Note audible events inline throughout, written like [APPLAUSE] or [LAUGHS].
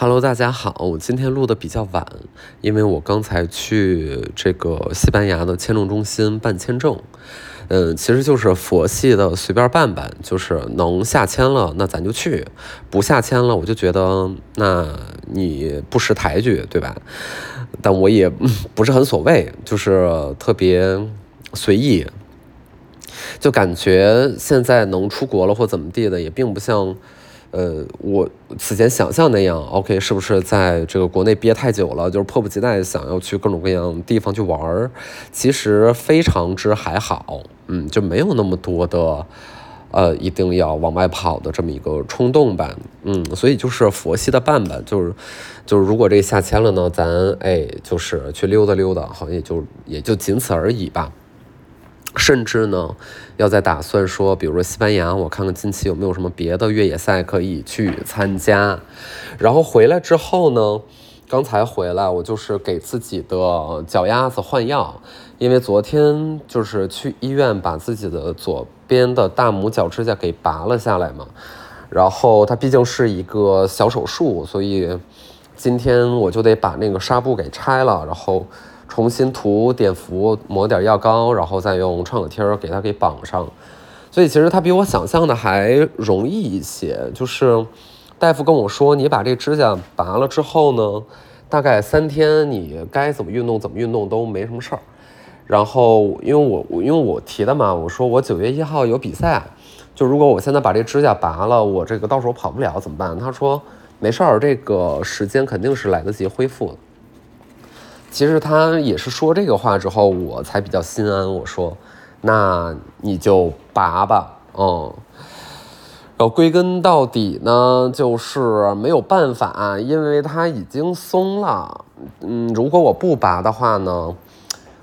Hello，大家好，我今天录的比较晚，因为我刚才去这个西班牙的签证中心办签证。嗯，其实就是佛系的随便办办，就是能下签了，那咱就去；不下签了，我就觉得那你不识抬举，对吧？但我也不是很所谓，就是特别随意，就感觉现在能出国了或怎么地的，也并不像。呃，我此前想象那样，OK，是不是在这个国内憋太久了，就是迫不及待想要去各种各样地方去玩儿？其实非常之还好，嗯，就没有那么多的，呃，一定要往外跑的这么一个冲动吧，嗯，所以就是佛系的办吧，就是，就是如果这下签了呢，咱哎，就是去溜达溜达，好像也就也就仅此而已吧。甚至呢，要在打算说，比如说西班牙，我看看近期有没有什么别的越野赛可以去参加。然后回来之后呢，刚才回来，我就是给自己的脚丫子换药，因为昨天就是去医院把自己的左边的大拇脚指甲给拔了下来嘛。然后它毕竟是一个小手术，所以今天我就得把那个纱布给拆了，然后。重新涂碘伏，抹点药膏，然后再用创可贴给它给绑上。所以其实它比我想象的还容易一些。就是大夫跟我说，你把这指甲拔了之后呢，大概三天你该怎么运动怎么运动都没什么事儿。然后因为我因为我提的嘛，我说我九月一号有比赛，就如果我现在把这指甲拔了，我这个到时候跑不了怎么办？他说没事儿，这个时间肯定是来得及恢复的。其实他也是说这个话之后，我才比较心安。我说，那你就拔吧，嗯。然后归根到底呢，就是没有办法，因为它已经松了。嗯，如果我不拔的话呢，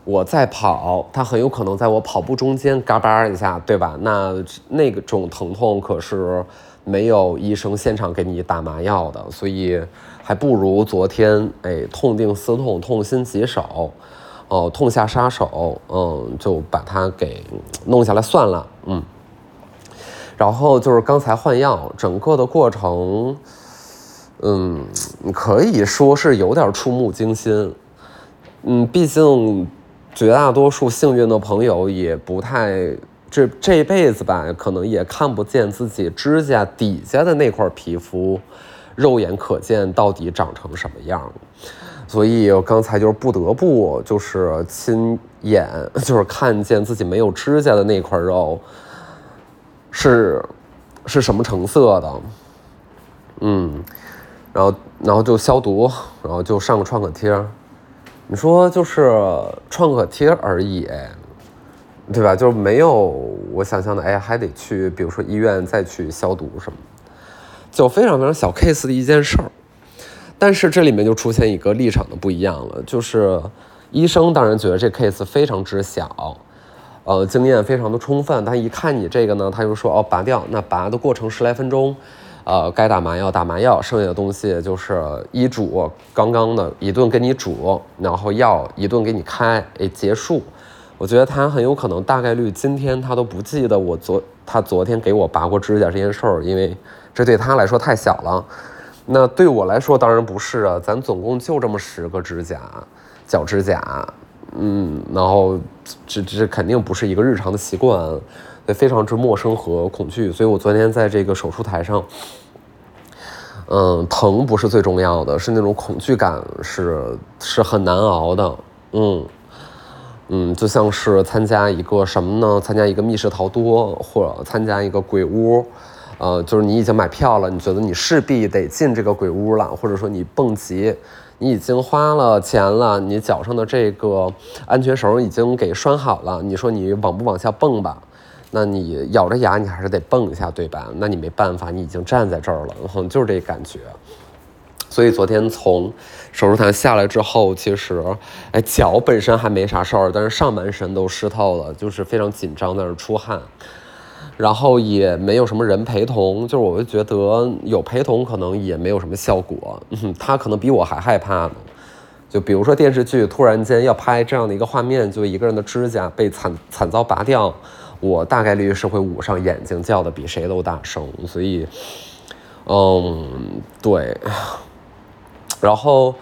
我再跑，它很有可能在我跑步中间嘎巴一下，对吧？那那个种疼痛可是。没有医生现场给你打麻药的，所以还不如昨天哎痛定思痛，痛心疾首，哦痛下杀手，嗯就把它给弄下来算了，嗯。然后就是刚才换药，整个的过程，嗯可以说是有点触目惊心，嗯毕竟绝大多数幸运的朋友也不太。这这辈子吧，可能也看不见自己指甲底下的那块皮肤，肉眼可见到底长成什么样。所以我刚才就是不得不就是亲眼就是看见自己没有指甲的那块肉是是什么成色的。嗯，然后然后就消毒，然后就上个创可贴。你说就是创可贴而已。对吧？就是没有我想象的，哎，还得去，比如说医院再去消毒什么，就非常非常小 case 的一件事儿。但是这里面就出现一个立场的不一样了，就是医生当然觉得这 case 非常之小，呃，经验非常的充分。他一看你这个呢，他就说哦，拔掉。那拔的过程十来分钟，呃，该打麻药打麻药，剩下的东西就是医嘱刚刚的一顿给你煮，然后药一顿给你开，哎，结束。我觉得他很有可能大概率今天他都不记得我昨他昨天给我拔过指甲这件事儿，因为这对他来说太小了。那对我来说当然不是啊，咱总共就这么十个指甲，脚指甲，嗯，然后这这肯定不是一个日常的习惯，非常之陌生和恐惧。所以我昨天在这个手术台上，嗯，疼不是最重要的，是那种恐惧感是是很难熬的，嗯。嗯，就像是参加一个什么呢？参加一个密室逃脱，或者参加一个鬼屋，呃，就是你已经买票了，你觉得你势必得进这个鬼屋了，或者说你蹦极，你已经花了钱了，你脚上的这个安全绳已经给拴好了，你说你往不往下蹦吧？那你咬着牙，你还是得蹦一下，对吧？那你没办法，你已经站在这儿了，就是这感觉。所以昨天从手术台下来之后，其实，哎，脚本身还没啥事儿，但是上半身都湿透了，就是非常紧张，在那出汗，然后也没有什么人陪同，就是我就觉得有陪同可能也没有什么效果，[LAUGHS] 他可能比我还害怕呢。就比如说电视剧突然间要拍这样的一个画面，就一个人的指甲被惨惨遭拔掉，我大概率是会捂上眼睛叫的比谁都大声。所以，嗯，对。然后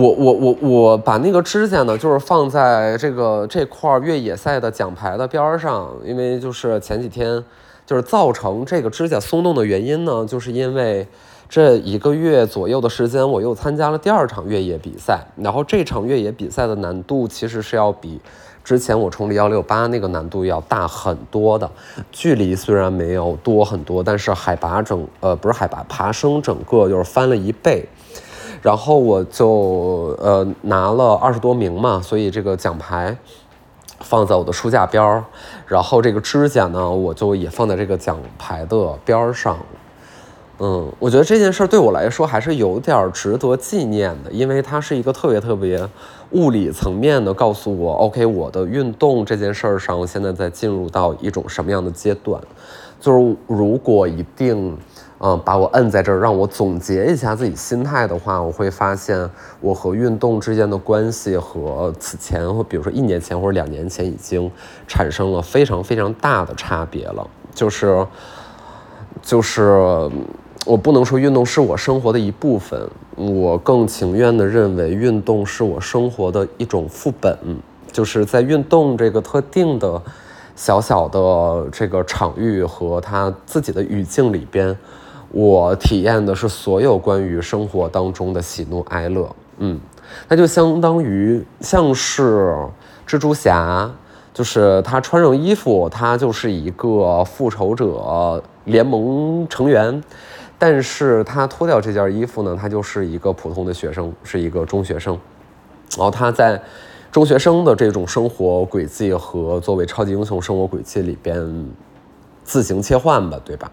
我我我我把那个指甲呢，就是放在这个这块越野赛的奖牌的边上，因为就是前几天就是造成这个指甲松动的原因呢，就是因为。这一个月左右的时间，我又参加了第二场越野比赛。然后这场越野比赛的难度其实是要比之前我冲的幺六八那个难度要大很多的。距离虽然没有多很多，但是海拔整呃不是海拔，爬升整个就是翻了一倍。然后我就呃拿了二十多名嘛，所以这个奖牌放在我的书架边儿。然后这个指甲呢，我就也放在这个奖牌的边儿上。嗯，我觉得这件事儿对我来说还是有点值得纪念的，因为它是一个特别特别物理层面的告诉我，OK，我的运动这件事儿上现在在进入到一种什么样的阶段。就是如果一定，嗯，把我摁在这儿，让我总结一下自己心态的话，我会发现我和运动之间的关系和此前或比如说一年前或者两年前已经产生了非常非常大的差别了，就是，就是。我不能说运动是我生活的一部分，我更情愿的认为运动是我生活的一种副本。就是在运动这个特定的小小的这个场域和他自己的语境里边，我体验的是所有关于生活当中的喜怒哀乐。嗯，那就相当于像是蜘蛛侠，就是他穿上衣服，他就是一个复仇者联盟成员。但是他脱掉这件衣服呢，他就是一个普通的学生，是一个中学生。然后他在中学生的这种生活轨迹和作为超级英雄生活轨迹里边自行切换吧，对吧？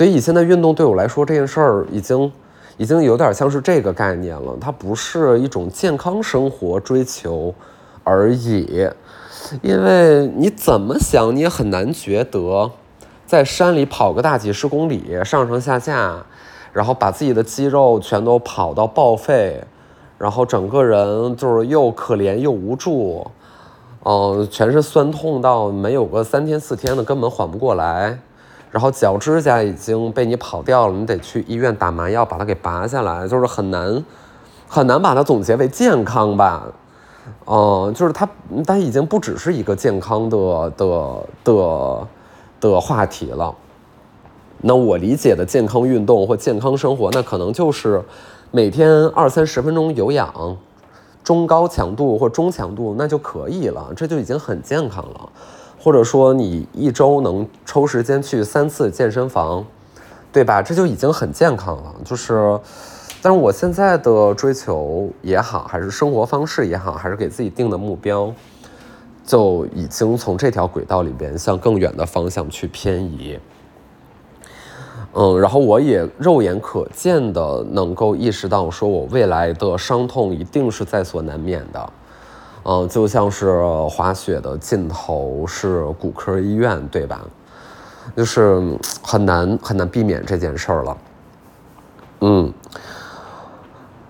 所以现在运动对我来说，这件事儿已经已经有点像是这个概念了。它不是一种健康生活追求而已，因为你怎么想，你也很难觉得。在山里跑个大几十公里，上上下下，然后把自己的肌肉全都跑到报废，然后整个人就是又可怜又无助，嗯，全是酸痛到没有个三天四天的根本缓不过来，然后脚指甲已经被你跑掉了，你得去医院打麻药把它给拔下来，就是很难很难把它总结为健康吧，嗯，就是它它已经不只是一个健康的的的。的话题了，那我理解的健康运动或健康生活，那可能就是每天二三十分钟有氧，中高强度或中强度那就可以了，这就已经很健康了。或者说你一周能抽时间去三次健身房，对吧？这就已经很健康了。就是，但是我现在的追求也好，还是生活方式也好，还是给自己定的目标。就已经从这条轨道里边向更远的方向去偏移，嗯，然后我也肉眼可见的能够意识到，说我未来的伤痛一定是在所难免的，嗯，就像是滑雪的尽头是骨科医院，对吧？就是很难很难避免这件事儿了，嗯，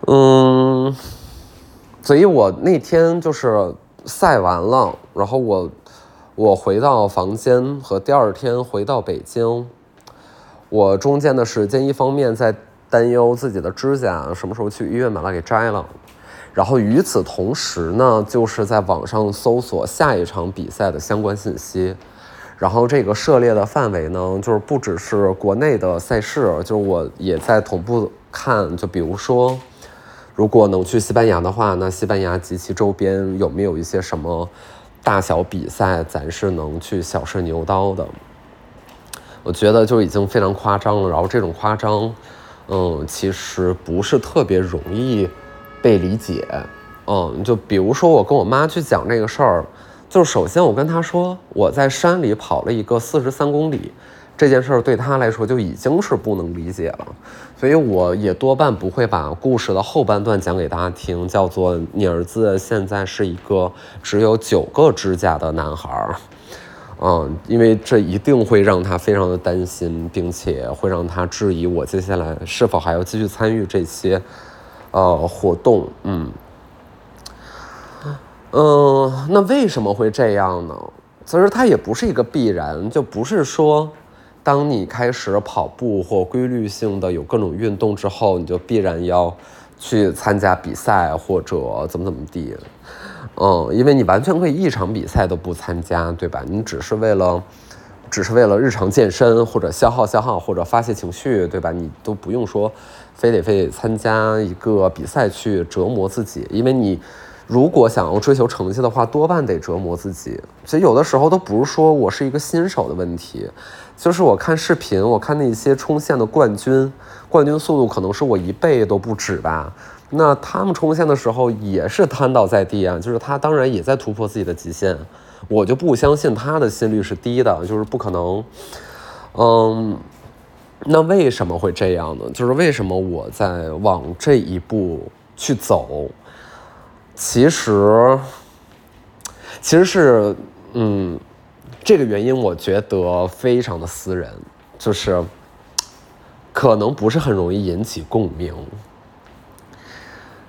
嗯，所以我那天就是。赛完了，然后我我回到房间和第二天回到北京，我中间的时间一方面在担忧自己的指甲什么时候去医院把它给摘了，然后与此同时呢，就是在网上搜索下一场比赛的相关信息，然后这个涉猎的范围呢，就是不只是国内的赛事，就是我也在同步看，就比如说。如果能去西班牙的话，那西班牙及其周边有没有一些什么大小比赛，咱是能去小试牛刀的？我觉得就已经非常夸张了。然后这种夸张，嗯，其实不是特别容易被理解。嗯，就比如说我跟我妈去讲这个事儿，就首先我跟她说我在山里跑了一个四十三公里。这件事儿对她来说就已经是不能理解了，所以我也多半不会把故事的后半段讲给大家听，叫做你儿子现在是一个只有九个指甲的男孩儿，嗯，因为这一定会让他非常的担心，并且会让他质疑我接下来是否还要继续参与这些，呃，活动，嗯，嗯，那为什么会这样呢？其实它也不是一个必然，就不是说。当你开始跑步或规律性的有各种运动之后，你就必然要去参加比赛或者怎么怎么地，嗯，因为你完全可以一场比赛都不参加，对吧？你只是为了，只是为了日常健身或者消耗消耗或者发泄情绪，对吧？你都不用说，非得非得参加一个比赛去折磨自己，因为你。如果想要追求成绩的话，多半得折磨自己。其实有的时候都不是说我是一个新手的问题，就是我看视频，我看那些冲线的冠军，冠军速度可能是我一倍都不止吧。那他们冲线的时候也是瘫倒在地啊，就是他当然也在突破自己的极限。我就不相信他的心率是低的，就是不可能。嗯，那为什么会这样呢？就是为什么我在往这一步去走？其实，其实是，嗯，这个原因我觉得非常的私人，就是可能不是很容易引起共鸣，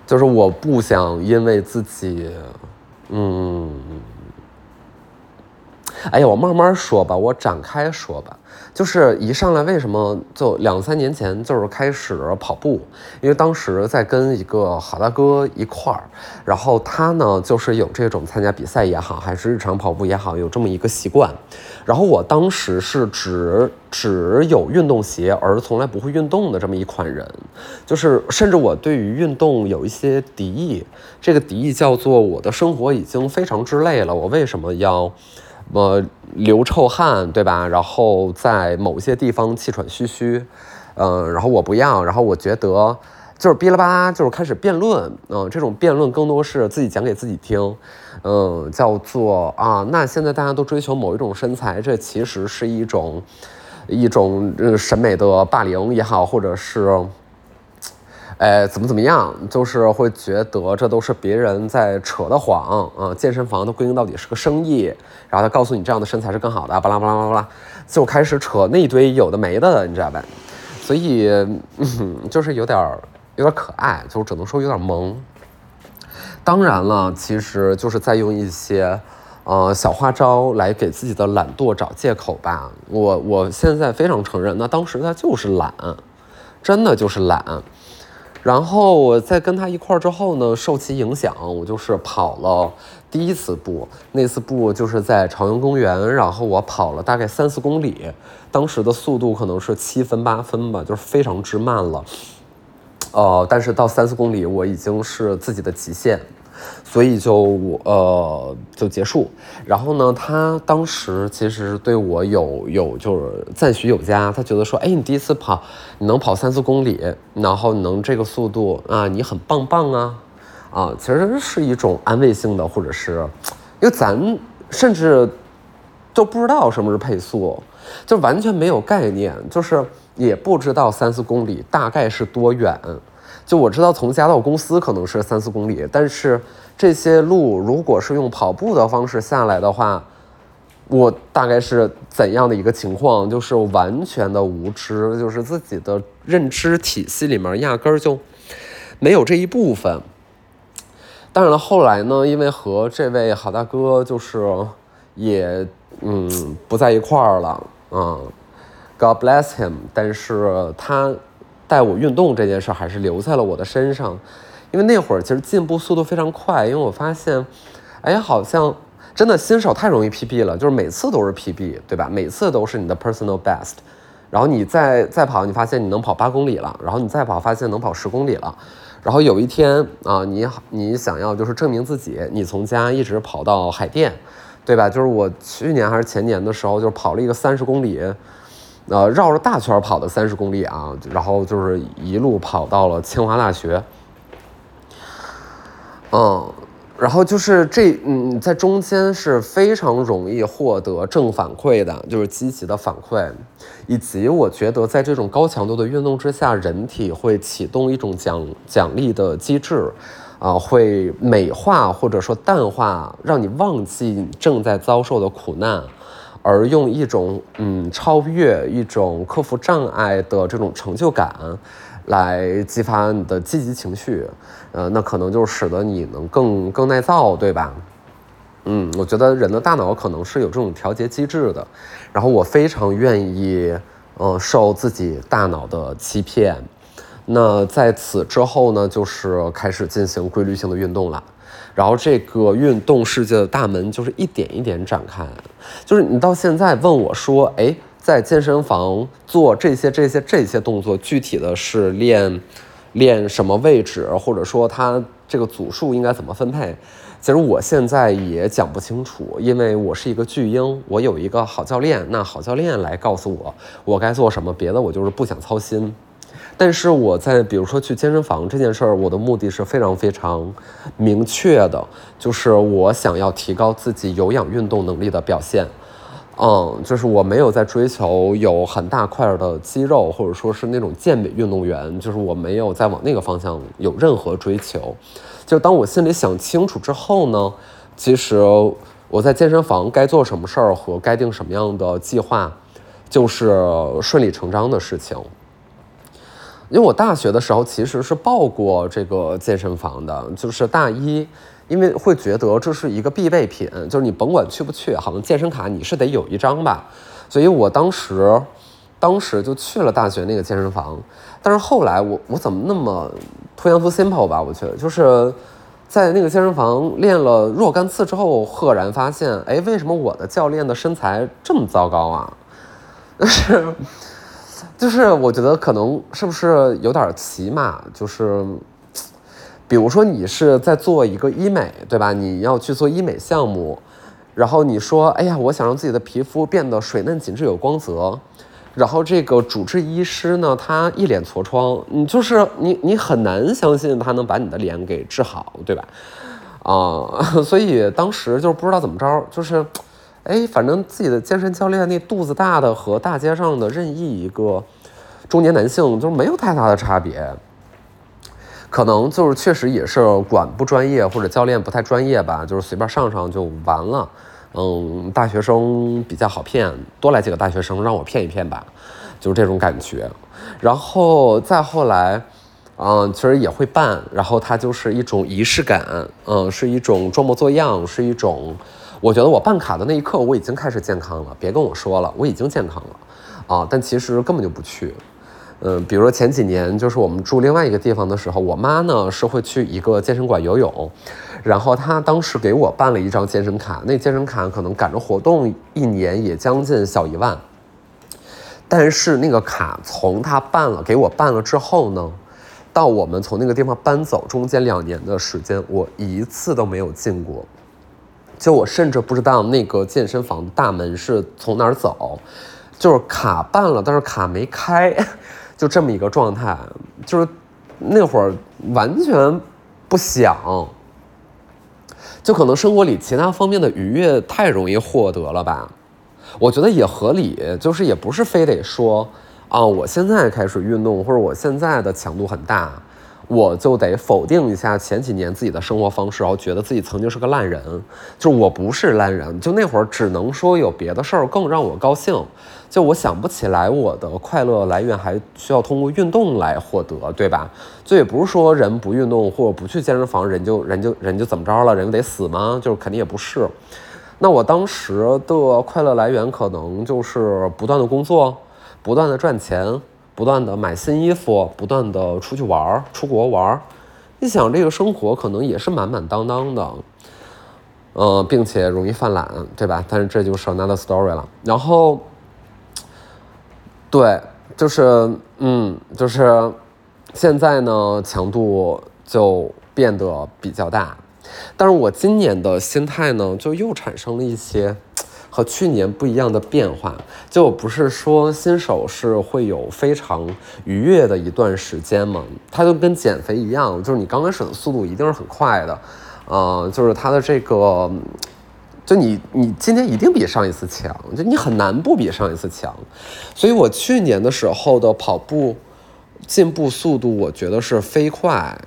就是我不想因为自己，嗯，哎呀，我慢慢说吧，我展开说吧。就是一上来为什么就两三年前就是开始跑步，因为当时在跟一个好大哥一块儿，然后他呢就是有这种参加比赛也好，还是日常跑步也好，有这么一个习惯。然后我当时是只只有运动鞋，而从来不会运动的这么一款人，就是甚至我对于运动有一些敌意，这个敌意叫做我的生活已经非常之累了，我为什么要？么流臭汗，对吧？然后在某些地方气喘吁吁，嗯，然后我不要，然后我觉得就是哔啦吧啦，就是开始辩论，嗯，这种辩论更多是自己讲给自己听，嗯，叫做啊，那现在大家都追求某一种身材，这其实是一种一种审美的霸凌也好，或者是。哎，怎么怎么样，就是会觉得这都是别人在扯的谎啊！健身房的归根到底是个生意，然后他告诉你这样的身材是更好的，巴拉巴拉巴拉巴拉，就开始扯那一堆有的没的，你知道吧？所以就是有点有点可爱，就只能说有点萌。当然了，其实就是在用一些呃小花招来给自己的懒惰找借口吧。我我现在非常承认，那当时他就是懒，真的就是懒。然后我在跟他一块儿之后呢，受其影响，我就是跑了第一次步。那次步就是在朝阳公园，然后我跑了大概三四公里，当时的速度可能是七分八分吧，就是非常之慢了。呃，但是到三四公里，我已经是自己的极限。所以就呃就结束，然后呢，他当时其实对我有有就是赞许有加，他觉得说，哎，你第一次跑，你能跑三四公里，然后能这个速度啊，你很棒棒啊，啊，其实是一种安慰性的，或者是，因为咱甚至都不知道什么是配速，就完全没有概念，就是也不知道三四公里大概是多远。就我知道从家到公司可能是三四公里，但是这些路如果是用跑步的方式下来的话，我大概是怎样的一个情况？就是完全的无知，就是自己的认知体系里面压根儿就没有这一部分。当然了，后来呢，因为和这位好大哥就是也嗯不在一块儿了嗯，God bless him，但是他。带我运动这件事还是留在了我的身上，因为那会儿其实进步速度非常快，因为我发现，哎，好像真的新手太容易 PB 了，就是每次都是 PB，对吧？每次都是你的 personal best，然后你再再跑，你发现你能跑八公里了，然后你再跑，发现能跑十公里了，然后有一天啊，你你想要就是证明自己，你从家一直跑到海淀，对吧？就是我去年还是前年的时候，就跑了一个三十公里。呃，绕着大圈跑的三十公里啊，然后就是一路跑到了清华大学，嗯，然后就是这，嗯，在中间是非常容易获得正反馈的，就是积极的反馈，以及我觉得在这种高强度的运动之下，人体会启动一种奖奖励的机制，啊，会美化或者说淡化，让你忘记正在遭受的苦难。而用一种嗯超越一种克服障碍的这种成就感，来激发你的积极情绪，呃，那可能就使得你能更更耐造，对吧？嗯，我觉得人的大脑可能是有这种调节机制的，然后我非常愿意，呃，受自己大脑的欺骗。那在此之后呢，就是开始进行规律性的运动了。然后这个运动世界的大门就是一点一点展开。就是你到现在问我说，哎，在健身房做这些这些这些动作，具体的是练练什么位置，或者说它这个组数应该怎么分配？其实我现在也讲不清楚，因为我是一个巨婴，我有一个好教练，那好教练来告诉我我该做什么，别的我就是不想操心。但是我在比如说去健身房这件事儿，我的目的是非常非常明确的，就是我想要提高自己有氧运动能力的表现。嗯，就是我没有在追求有很大块的肌肉，或者说是那种健美运动员，就是我没有在往那个方向有任何追求。就当我心里想清楚之后呢，其实我在健身房该做什么事儿和该定什么样的计划，就是顺理成章的事情。因为我大学的时候其实是报过这个健身房的，就是大一，因为会觉得这是一个必备品，就是你甭管去不去，好像健身卡你是得有一张吧，所以我当时，当时就去了大学那个健身房。但是后来我我怎么那么 to simple 吧？我觉得就是在那个健身房练了若干次之后，赫然发现，哎，为什么我的教练的身材这么糟糕啊？就 [LAUGHS] 是就是我觉得可能是不是有点起码就是，比如说你是在做一个医美，对吧？你要去做医美项目，然后你说，哎呀，我想让自己的皮肤变得水嫩紧致有光泽。然后这个主治医师呢，他一脸痤疮，你就是你，你很难相信他能把你的脸给治好，对吧？啊，[LAUGHS] 所以当时就不知道怎么着，就是，哎，反正自己的健身教练那肚子大的和大街上的任意一个中年男性就是没有太大的差别，可能就是确实也是管不专业或者教练不太专业吧，就是随便上上就完了。嗯，大学生比较好骗，多来几个大学生让我骗一骗吧，就是这种感觉。然后再后来，嗯，其实也会办，然后它就是一种仪式感，嗯，是一种装模作样，是一种，我觉得我办卡的那一刻我已经开始健康了，别跟我说了，我已经健康了，啊，但其实根本就不去。嗯，比如说前几年就是我们住另外一个地方的时候，我妈呢是会去一个健身馆游泳。然后她当时给我办了一张健身卡，那健身卡可能赶着活动一年也将近小一万。但是那个卡从她办了给我办了之后呢，到我们从那个地方搬走中间两年的时间，我一次都没有进过。就我甚至不知道那个健身房大门是从哪儿走，就是卡办了，但是卡没开，就这么一个状态。就是那会儿完全不想。就可能生活里其他方面的愉悦太容易获得了吧，我觉得也合理，就是也不是非得说啊，我现在开始运动或者我现在的强度很大。我就得否定一下前几年自己的生活方式，然后觉得自己曾经是个烂人。就我不是烂人，就那会儿只能说有别的事儿更让我高兴。就我想不起来我的快乐来源还需要通过运动来获得，对吧？就也不是说人不运动或者不去健身房，人就人就人就怎么着了，人就得死吗？就是肯定也不是。那我当时的快乐来源可能就是不断的工作，不断的赚钱。不断的买新衣服，不断的出去玩儿，出国玩儿。你想这个生活可能也是满满当当的，呃，并且容易犯懒，对吧？但是这就是 another story 了。然后，对，就是嗯，就是现在呢，强度就变得比较大。但是我今年的心态呢，就又产生了一些。和去年不一样的变化，就不是说新手是会有非常愉悦的一段时间吗？它就跟减肥一样，就是你刚开始的速度一定是很快的，呃，就是它的这个，就你你今天一定比上一次强，就你很难不比上一次强。所以我去年的时候的跑步进步速度，我觉得是飞快，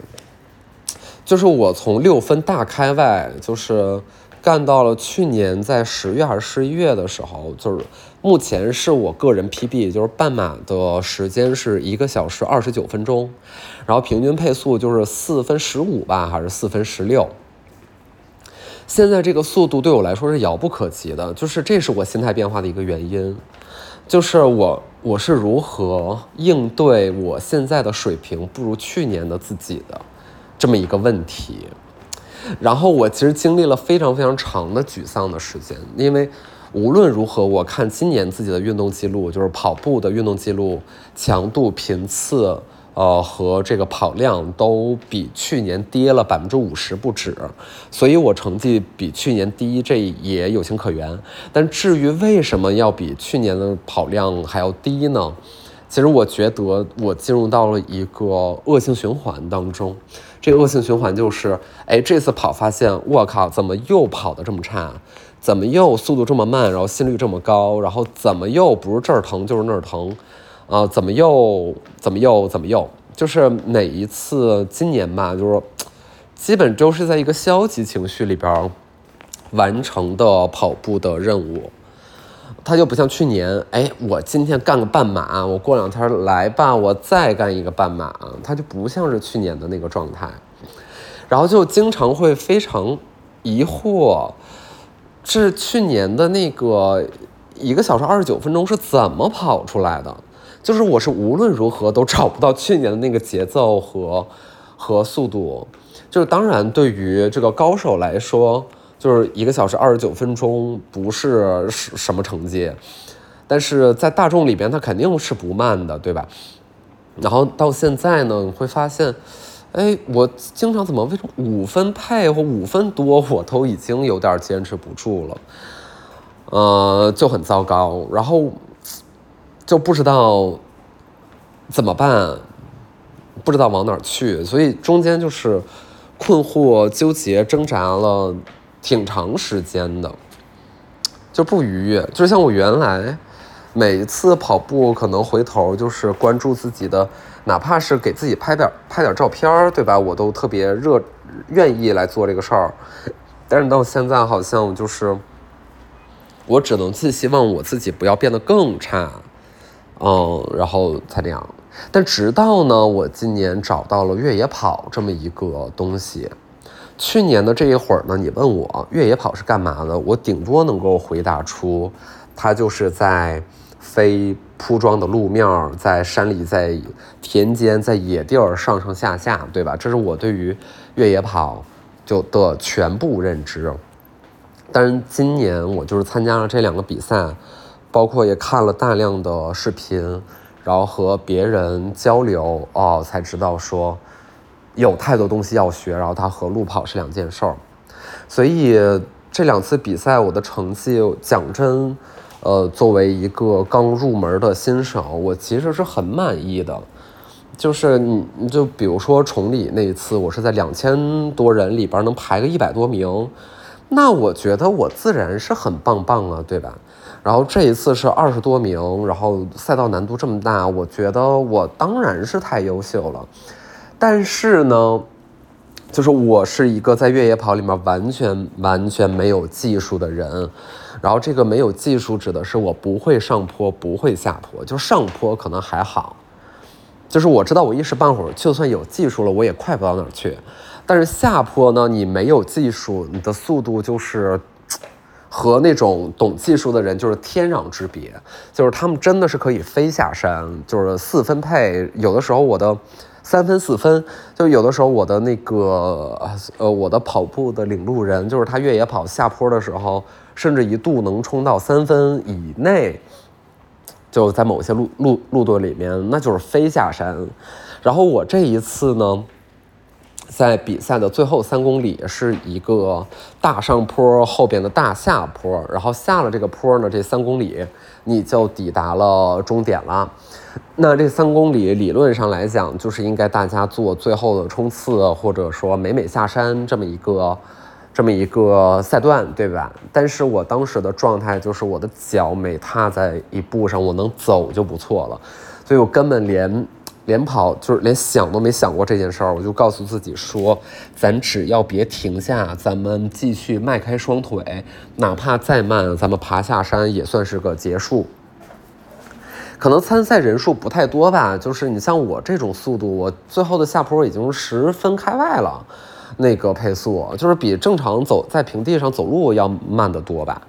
就是我从六分大开外，就是。干到了去年在十月还是十一月的时候，就是目前是我个人 PB，就是半马的时间是一个小时二十九分钟，然后平均配速就是四分十五吧，还是四分十六。现在这个速度对我来说是遥不可及的，就是这是我心态变化的一个原因，就是我我是如何应对我现在的水平不如去年的自己的这么一个问题。然后我其实经历了非常非常长的沮丧的时间，因为无论如何，我看今年自己的运动记录，就是跑步的运动记录，强度、频次。呃，和这个跑量都比去年跌了百分之五十不止，所以我成绩比去年低，这也有情可原。但至于为什么要比去年的跑量还要低呢？其实我觉得我进入到了一个恶性循环当中。这个恶性循环就是，哎，这次跑发现，我靠，怎么又跑得这么差？怎么又速度这么慢？然后心率这么高？然后怎么又不是这儿疼就是那儿疼？啊，怎么又怎么又怎么又？就是每一次今年吧，就是基本都是在一个消极情绪里边完成的跑步的任务。它就不像去年，哎，我今天干个半马，我过两天来吧，我再干一个半马，它就不像是去年的那个状态。然后就经常会非常疑惑，是去年的那个一个小时二十九分钟是怎么跑出来的？就是我是无论如何都找不到去年的那个节奏和和速度，就是当然对于这个高手来说，就是一个小时二十九分钟不是什么成绩，但是在大众里边它肯定是不慢的，对吧？然后到现在呢，会发现，哎，我经常怎么为什么五分配或五分多我都已经有点坚持不住了，呃，就很糟糕，然后。就不知道怎么办，不知道往哪儿去，所以中间就是困惑、纠结、挣扎了挺长时间的，就不愉悦。就像我原来每一次跑步，可能回头就是关注自己的，哪怕是给自己拍点拍点照片对吧？我都特别热，愿意来做这个事儿。但是到现在，好像就是我只能寄希望我自己不要变得更差。嗯，然后才这样。但直到呢，我今年找到了越野跑这么一个东西。去年的这一会儿呢，你问我越野跑是干嘛的，我顶多能够回答出，它就是在非铺装的路面，在山里，在田间，在野地儿上上下下，对吧？这是我对于越野跑就的全部认知。但是今年我就是参加了这两个比赛。包括也看了大量的视频，然后和别人交流哦，才知道说有太多东西要学，然后它和路跑是两件事儿。所以这两次比赛我的成绩讲真，呃，作为一个刚入门的新手，我其实是很满意的。就是你就比如说崇礼那一次，我是在两千多人里边能排个一百多名，那我觉得我自然是很棒棒啊，对吧？然后这一次是二十多名，然后赛道难度这么大，我觉得我当然是太优秀了。但是呢，就是我是一个在越野跑里面完全完全没有技术的人。然后这个没有技术指的是我不会上坡，不会下坡。就上坡可能还好，就是我知道我一时半会儿就算有技术了，我也快不到哪儿去。但是下坡呢，你没有技术，你的速度就是。和那种懂技术的人就是天壤之别，就是他们真的是可以飞下山，就是四分配，有的时候我的三分四分，就有的时候我的那个呃我的跑步的领路人，就是他越野跑下坡的时候，甚至一度能冲到三分以内，就在某些路路路段里面，那就是飞下山。然后我这一次呢。在比赛的最后三公里是一个大上坡后边的大下坡，然后下了这个坡呢，这三公里你就抵达了终点了。[LAUGHS] 那这三公里理论上来讲，就是应该大家做最后的冲刺，或者说美美下山这么一个这么一个赛段，对吧？但是我当时的状态就是我的脚每踏在一步上，我能走就不错了，所以我根本连。连跑就是连想都没想过这件事儿，我就告诉自己说，咱只要别停下，咱们继续迈开双腿，哪怕再慢，咱们爬下山也算是个结束。可能参赛人数不太多吧，就是你像我这种速度，我最后的下坡已经十分开外了，那个配速就是比正常走在平地上走路要慢得多吧。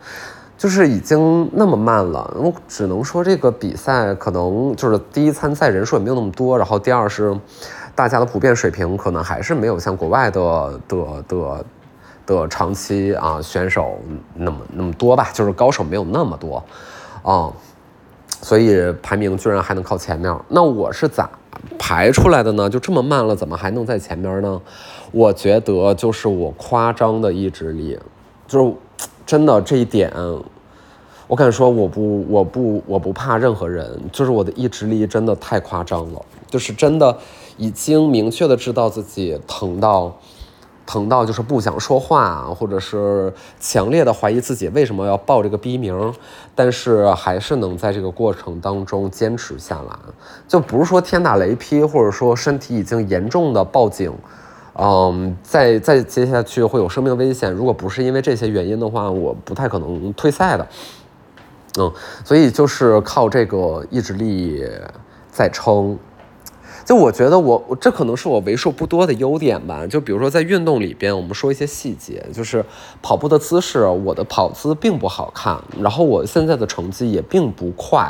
就是已经那么慢了。我只能说这个比赛可能就是第一参赛人数也没有那么多，然后第二是大家的普遍水平可能还是没有像国外的的的的长期啊选手那么那么多吧，就是高手没有那么多啊，所以排名居然还能靠前面。那我是咋排出来的呢？就这么慢了，怎么还能在前面呢？我觉得就是我夸张的意志力，就是真的这一点，我敢说我不我不我不怕任何人，就是我的意志力真的太夸张了，就是真的已经明确的知道自己疼到疼到就是不想说话，或者是强烈的怀疑自己为什么要报这个逼名，但是还是能在这个过程当中坚持下来，就不是说天打雷劈，或者说身体已经严重的报警。嗯，再再接下去会有生命危险。如果不是因为这些原因的话，我不太可能退赛的。嗯，所以就是靠这个意志力在撑。就我觉得我这可能是我为数不多的优点吧。就比如说在运动里边，我们说一些细节，就是跑步的姿势，我的跑姿并不好看，然后我现在的成绩也并不快。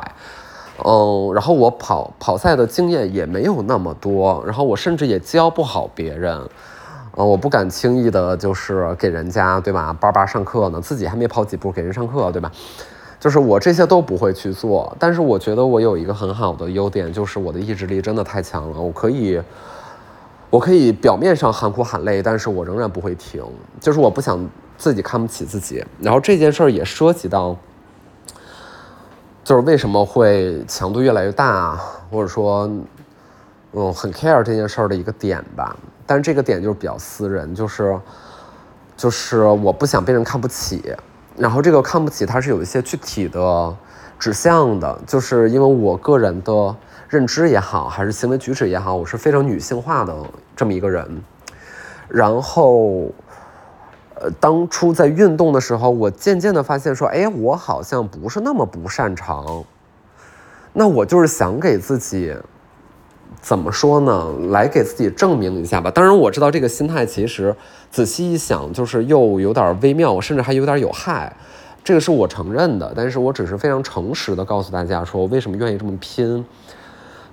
嗯，然后我跑跑赛的经验也没有那么多，然后我甚至也教不好别人，嗯，我不敢轻易的，就是给人家，对吧？叭叭上课呢，自己还没跑几步，给人上课，对吧？就是我这些都不会去做，但是我觉得我有一个很好的优点，就是我的意志力真的太强了，我可以，我可以表面上喊苦喊累，但是我仍然不会停，就是我不想自己看不起自己，然后这件事儿也涉及到。就是为什么会强度越来越大，或者说，嗯，很 care 这件事儿的一个点吧。但是这个点就是比较私人，就是，就是我不想被人看不起。然后这个看不起它是有一些具体的指向的，就是因为我个人的认知也好，还是行为举止也好，我是非常女性化的这么一个人。然后。呃，当初在运动的时候，我渐渐的发现说，哎，我好像不是那么不擅长。那我就是想给自己，怎么说呢？来给自己证明一下吧。当然，我知道这个心态其实仔细一想，就是又有点微妙，甚至还有点有害。这个是我承认的，但是我只是非常诚实的告诉大家说，我为什么愿意这么拼，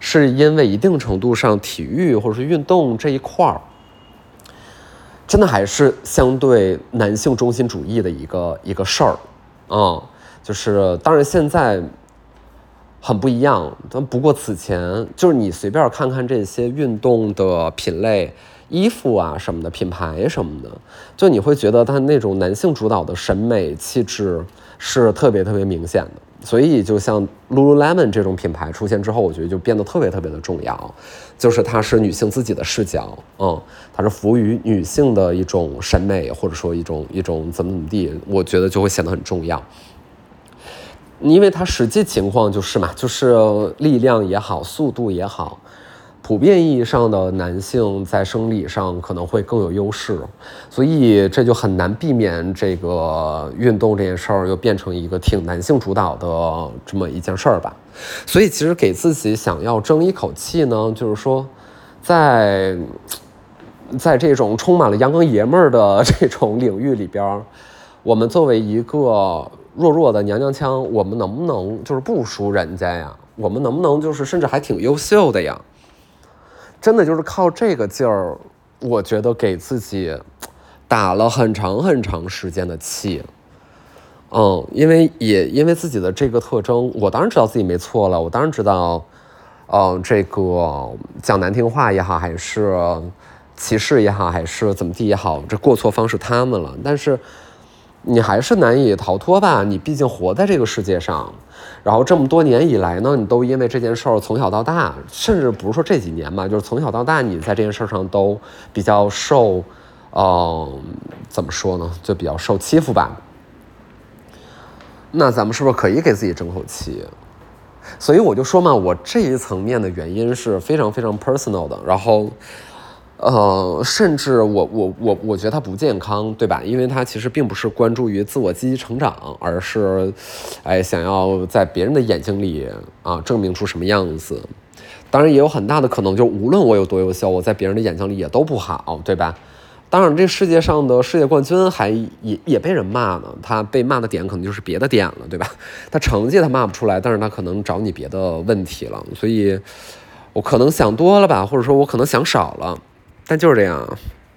是因为一定程度上体育或者是运动这一块儿。真的还是相对男性中心主义的一个一个事儿，啊，就是当然现在很不一样，但不过此前就是你随便看看这些运动的品类、衣服啊什么的品牌什么的，就你会觉得它那种男性主导的审美气质是特别特别明显的。所以，就像 Lululemon 这种品牌出现之后，我觉得就变得特别特别的重要，就是它是女性自己的视角，嗯，它是服务于女性的一种审美，或者说一种一种怎么怎么地，我觉得就会显得很重要，因为它实际情况就是嘛，就是力量也好，速度也好。普遍意义上的男性在生理上可能会更有优势，所以这就很难避免这个运动这件事儿又变成一个挺男性主导的这么一件事儿吧。所以其实给自己想要争一口气呢，就是说，在在这种充满了阳刚爷们儿的这种领域里边，我们作为一个弱弱的娘娘腔，我们能不能就是不输人家呀？我们能不能就是甚至还挺优秀的呀？真的就是靠这个劲儿，我觉得给自己打了很长很长时间的气。嗯，因为也因为自己的这个特征，我当然知道自己没错了。我当然知道，嗯，这个讲难听话也好，还是歧视也好，还是怎么地也好，这过错方是他们了。但是。你还是难以逃脱吧？你毕竟活在这个世界上，然后这么多年以来呢，你都因为这件事儿从小到大，甚至不是说这几年吧，就是从小到大，你在这件事上都比较受，嗯，怎么说呢？就比较受欺负吧。那咱们是不是可以给自己争口气？所以我就说嘛，我这一层面的原因是非常非常 personal 的，然后。呃，甚至我我我我觉得他不健康，对吧？因为他其实并不是关注于自我积极成长，而是，哎，想要在别人的眼睛里啊证明出什么样子。当然也有很大的可能，就无论我有多优秀，我在别人的眼睛里也都不好，对吧？当然，这世界上的世界冠军还也也被人骂呢。他被骂的点可能就是别的点了，对吧？他成绩他骂不出来，但是他可能找你别的问题了。所以，我可能想多了吧，或者说我可能想少了，但就是这样。